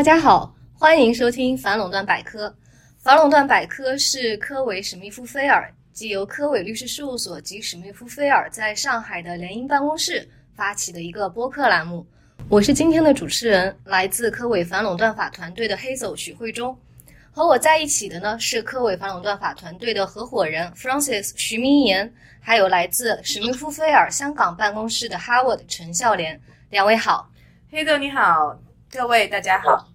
大家好，欢迎收听反垄断百科。反垄断百科是科伟史密夫菲尔，即由科伟律师事务所及史密夫菲尔在上海的联营办公室发起的一个播客栏目。我是今天的主持人，来自科伟反垄断法团队的黑走许慧中。和我在一起的呢是科伟反垄断法团队的合伙人 Francis 徐明言，还有来自史密夫菲尔香港办公室的 Howard 陈孝廉。两位好，黑豆你好，各位大家好。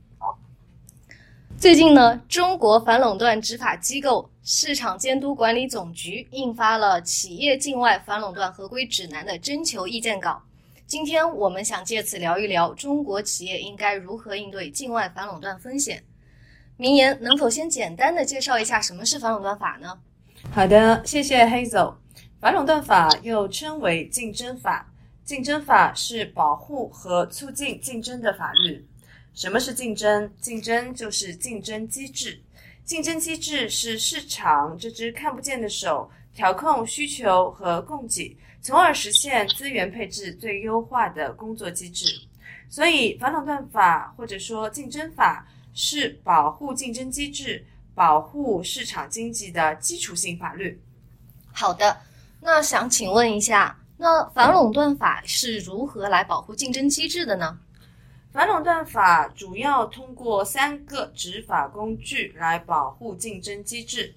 最近呢，中国反垄断执法机构市场监督管理总局印发了《企业境外反垄断合规指南》的征求意见稿。今天我们想借此聊一聊中国企业应该如何应对境外反垄断风险。明言能否先简单的介绍一下什么是反垄断法呢？好的，谢谢黑总。反垄断法又称为竞争法，竞争法是保护和促进竞争的法律。什么是竞争？竞争就是竞争机制。竞争机制是市场这只看不见的手调控需求和供给，从而实现资源配置最优化的工作机制。所以，反垄断法或者说竞争法。是保护竞争机制、保护市场经济的基础性法律。好的，那想请问一下，那反垄断法是如何来保护竞争机制的呢？反垄断法主要通过三个执法工具来保护竞争机制。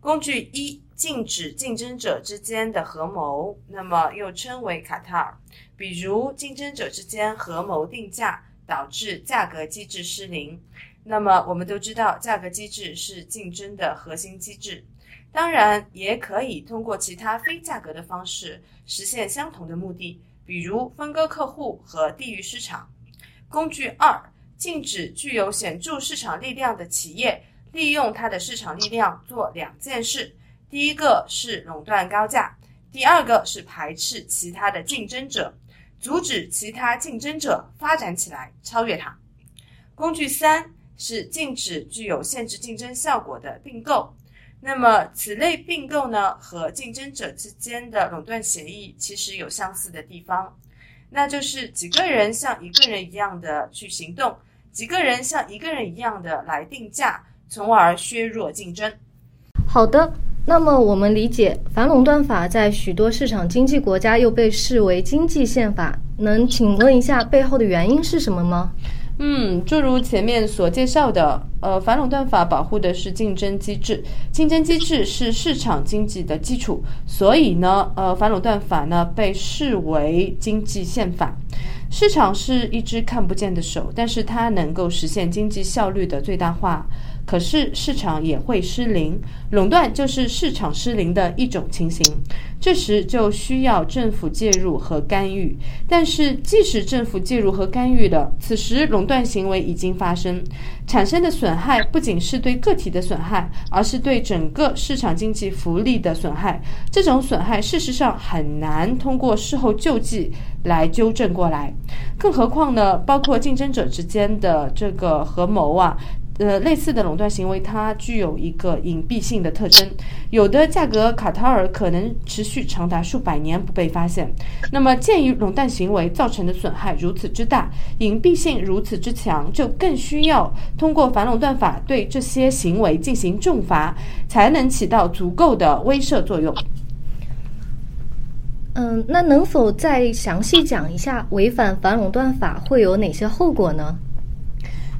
工具一，禁止竞争者之间的合谋，那么又称为卡塔尔，比如竞争者之间合谋定价。导致价格机制失灵。那么我们都知道，价格机制是竞争的核心机制。当然，也可以通过其他非价格的方式实现相同的目的，比如分割客户和地域市场。工具二，禁止具有显著市场力量的企业利用它的市场力量做两件事：第一个是垄断高价，第二个是排斥其他的竞争者。阻止其他竞争者发展起来，超越它。工具三是禁止具有限制竞争效果的并购。那么，此类并购呢，和竞争者之间的垄断协议其实有相似的地方，那就是几个人像一个人一样的去行动，几个人像一个人一样的来定价，从而削弱竞争。好的。那么我们理解，反垄断法在许多市场经济国家又被视为经济宪法。能请问一下背后的原因是什么吗？嗯，诸如前面所介绍的，呃，反垄断法保护的是竞争机制，竞争机制是市场经济的基础，所以呢，呃，反垄断法呢被视为经济宪法。市场是一只看不见的手，但是它能够实现经济效率的最大化。可是市场也会失灵，垄断就是市场失灵的一种情形。这时就需要政府介入和干预。但是即使政府介入和干预了，此时垄断行为已经发生，产生的损害不仅是对个体的损害，而是对整个市场经济福利的损害。这种损害事实上很难通过事后救济来纠正过来。更何况呢，包括竞争者之间的这个合谋啊。呃，类似的垄断行为，它具有一个隐蔽性的特征。有的价格卡塔尔可能持续长达数百年不被发现。那么，鉴于垄断行为造成的损害如此之大，隐蔽性如此之强，就更需要通过反垄断法对这些行为进行重罚，才能起到足够的威慑作用。嗯，那能否再详细讲一下违反反垄断法会有哪些后果呢？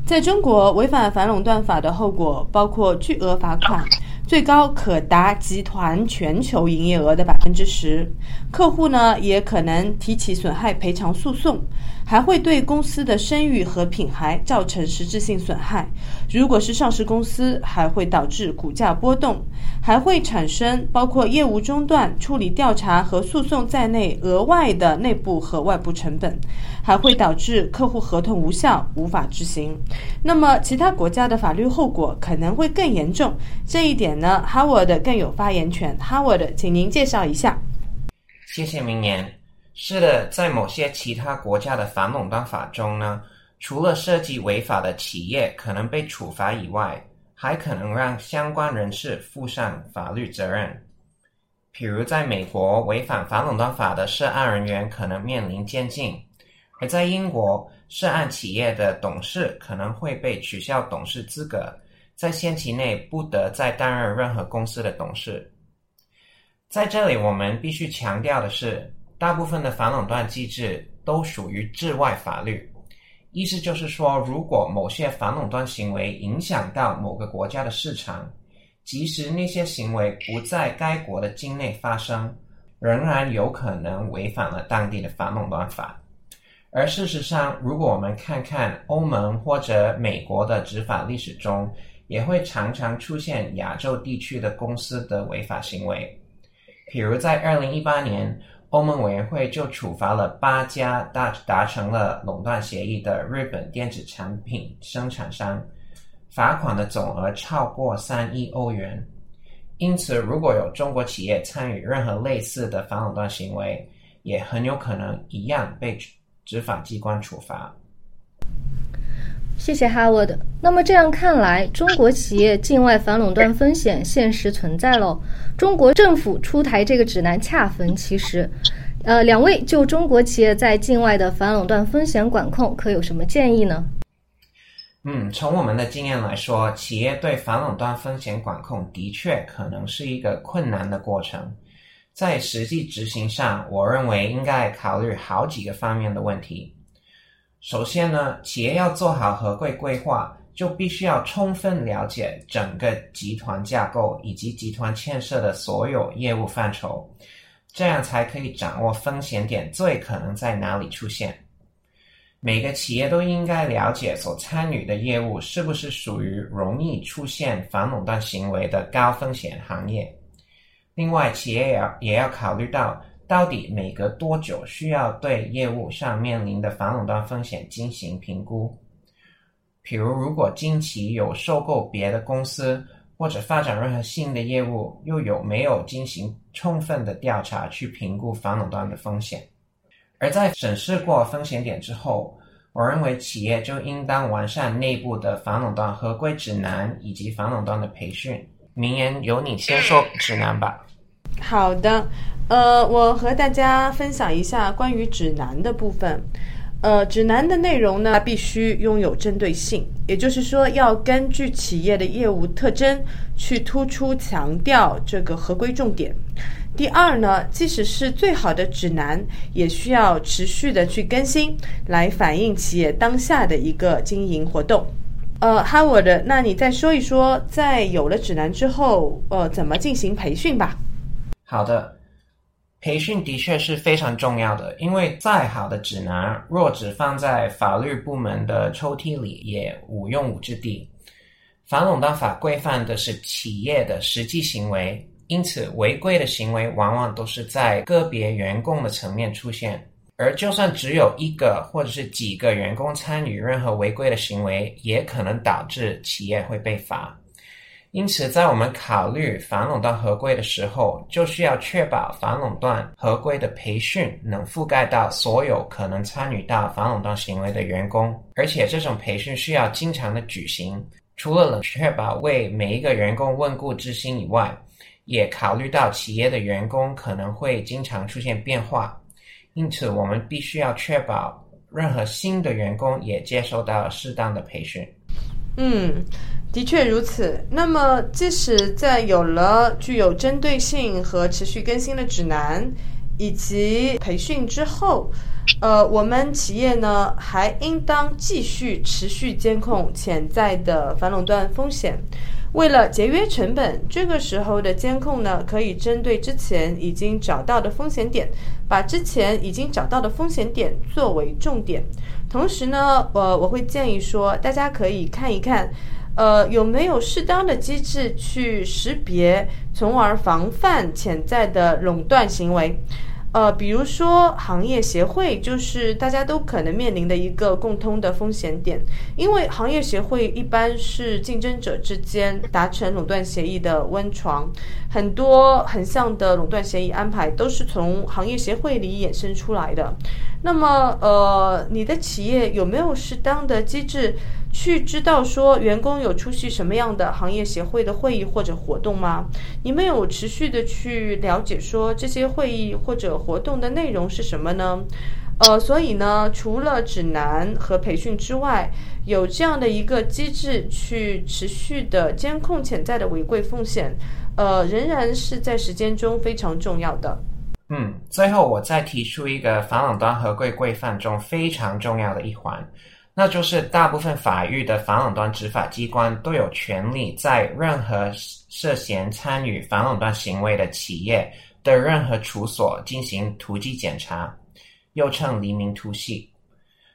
在中国，违反反垄断法的后果包括巨额罚款，最高可达集团全球营业额的百分之十。客户呢，也可能提起损害赔偿诉讼。还会对公司的声誉和品牌造成实质性损害。如果是上市公司，还会导致股价波动，还会产生包括业务中断、处理调查和诉讼在内额外的内部和外部成本，还会导致客户合同无效、无法执行。那么，其他国家的法律后果可能会更严重。这一点呢，Howard 更有发言权。Howard，请您介绍一下。谢谢明言。是的，在某些其他国家的反垄断法中呢，除了涉及违法的企业可能被处罚以外，还可能让相关人士负上法律责任。比如在美国，违反反垄断法的涉案人员可能面临监禁；而在英国，涉案企业的董事可能会被取消董事资格，在限期内不得再担任任何公司的董事。在这里，我们必须强调的是，大部分的反垄断机制都属于治外法律，意思就是说，如果某些反垄断行为影响到某个国家的市场，即使那些行为不在该国的境内发生，仍然有可能违反了当地的反垄断法。而事实上，如果我们看看欧盟或者美国的执法历史中，也会常常出现亚洲地区的公司的违法行为。比如，在二零一八年，欧盟委员会就处罚了八家达达成了垄断协议的日本电子产品生产商，罚款的总额超过三亿欧元。因此，如果有中国企业参与任何类似的反垄断行为，也很有可能一样被。执法机关处罚。谢谢 Howard。那么这样看来，中国企业境外反垄断风险现实存在喽。中国政府出台这个指南恰逢其时。呃，两位就中国企业在境外的反垄断风险管控，可有什么建议呢？嗯，从我们的经验来说，企业对反垄断风险管控的确可能是一个困难的过程。在实际执行上，我认为应该考虑好几个方面的问题。首先呢，企业要做好合规规划，就必须要充分了解整个集团架构以及集团牵涉的所有业务范畴，这样才可以掌握风险点最可能在哪里出现。每个企业都应该了解所参与的业务是不是属于容易出现反垄断行为的高风险行业。另外，企业也要也要考虑到，到底每隔多久需要对业务上面临的反垄断风险进行评估。比如，如果近期有收购别的公司，或者发展任何新的业务，又有没有进行充分的调查去评估反垄断的风险？而在审视过风险点之后，我认为企业就应当完善内部的反垄断合规指南以及反垄断的培训。名言由你先说指南吧。好的，呃，我和大家分享一下关于指南的部分。呃，指南的内容呢，必须拥有针对性，也就是说，要根据企业的业务特征去突出强调这个合规重点。第二呢，即使是最好的指南，也需要持续的去更新，来反映企业当下的一个经营活动。呃，Howard，那你再说一说，在有了指南之后，呃，怎么进行培训吧？好的，培训的确是非常重要的，因为再好的指南，若只放在法律部门的抽屉里，也无用武之地。反垄断法规范的是企业的实际行为，因此违规的行为往往都是在个别员工的层面出现，而就算只有一个或者是几个员工参与任何违规的行为，也可能导致企业会被罚。因此，在我们考虑反垄断合规的时候，就需要确保反垄断合规的培训能覆盖到所有可能参与到反垄断行为的员工，而且这种培训需要经常的举行。除了能确保为每一个员工问故知新以外，也考虑到企业的员工可能会经常出现变化，因此我们必须要确保任何新的员工也接受到适当的培训。嗯。的确如此。那么，即使在有了具有针对性和持续更新的指南以及培训之后，呃，我们企业呢还应当继续持续监控潜在的反垄断风险。为了节约成本，这个时候的监控呢，可以针对之前已经找到的风险点，把之前已经找到的风险点作为重点。同时呢，呃，我会建议说，大家可以看一看。呃，有没有适当的机制去识别，从而防范潜在的垄断行为？呃，比如说行业协会，就是大家都可能面临的一个共通的风险点，因为行业协会一般是竞争者之间达成垄断协议的温床，很多横向的垄断协议安排都是从行业协会里衍生出来的。那么，呃，你的企业有没有适当的机制？去知道说员工有出席什么样的行业协会的会议或者活动吗？你们有持续的去了解说这些会议或者活动的内容是什么呢？呃，所以呢，除了指南和培训之外，有这样的一个机制去持续的监控潜在的违规风险，呃，仍然是在实践中非常重要的。嗯，最后我再提出一个反垄断合规规范中非常重要的一环，那就是大部分法域的反垄断执法机关都有权利在任何涉嫌参与反垄断行为的企业的任何处所进行突击检查。又称黎明突袭，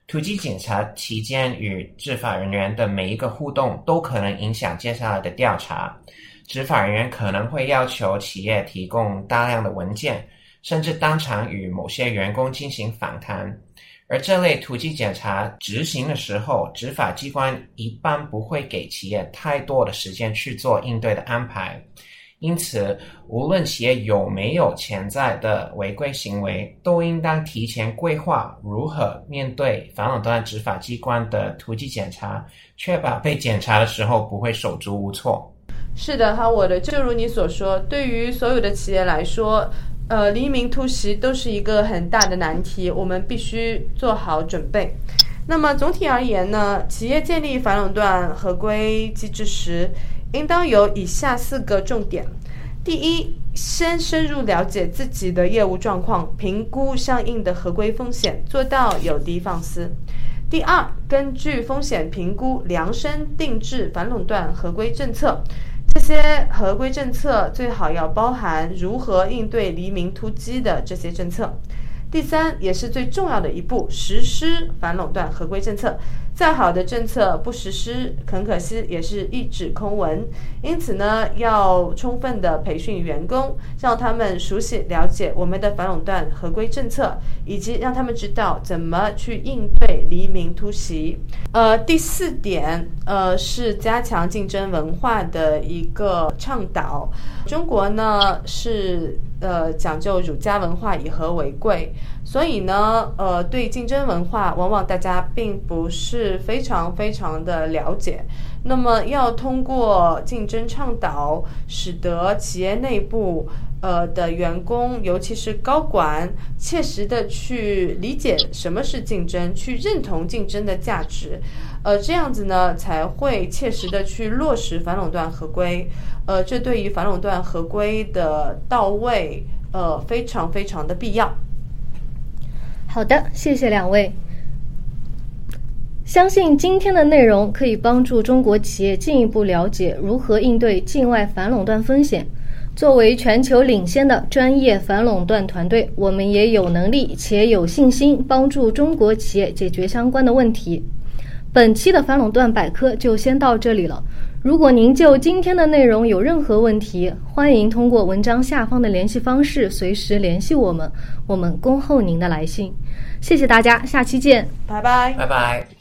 突击检查期间与执法人员的每一个互动都可能影响接下来的调查。执法人员可能会要求企业提供大量的文件，甚至当场与某些员工进行访谈。而这类突击检查执行的时候，执法机关一般不会给企业太多的时间去做应对的安排。因此，无论企业有没有潜在的违规行为，都应当提前规划如何面对反垄断执法机关的突击检查，确保被检查的时候不会手足无措。是的，哈，我的就如你所说，对于所有的企业来说，呃，黎明突袭都是一个很大的难题，我们必须做好准备。那么总体而言呢，企业建立反垄断合规机制时，应当有以下四个重点：第一，先深入了解自己的业务状况，评估相应的合规风险，做到有的放矢；第二，根据风险评估量身定制反垄断合规政策，这些合规政策最好要包含如何应对黎明突击的这些政策。第三，也是最重要的一步，实施反垄断合规政策。再好的政策不实施，很可惜也是一纸空文。因此呢，要充分的培训员工，让他们熟悉了解我们的反垄断合规政策，以及让他们知道怎么去应对黎明突袭。呃，第四点，呃，是加强竞争文化的一个倡导。中国呢是呃讲究儒家文化，以和为贵。所以呢，呃，对竞争文化，往往大家并不是非常非常的了解。那么，要通过竞争倡导，使得企业内部呃的员工，尤其是高管，切实的去理解什么是竞争，去认同竞争的价值，呃，这样子呢，才会切实的去落实反垄断合规。呃，这对于反垄断合规的到位，呃，非常非常的必要。好的，谢谢两位。相信今天的内容可以帮助中国企业进一步了解如何应对境外反垄断风险。作为全球领先的专业反垄断团队，我们也有能力且有信心帮助中国企业解决相关的问题。本期的反垄断百科就先到这里了。如果您就今天的内容有任何问题，欢迎通过文章下方的联系方式随时联系我们，我们恭候您的来信。谢谢大家，下期见，拜拜，拜拜。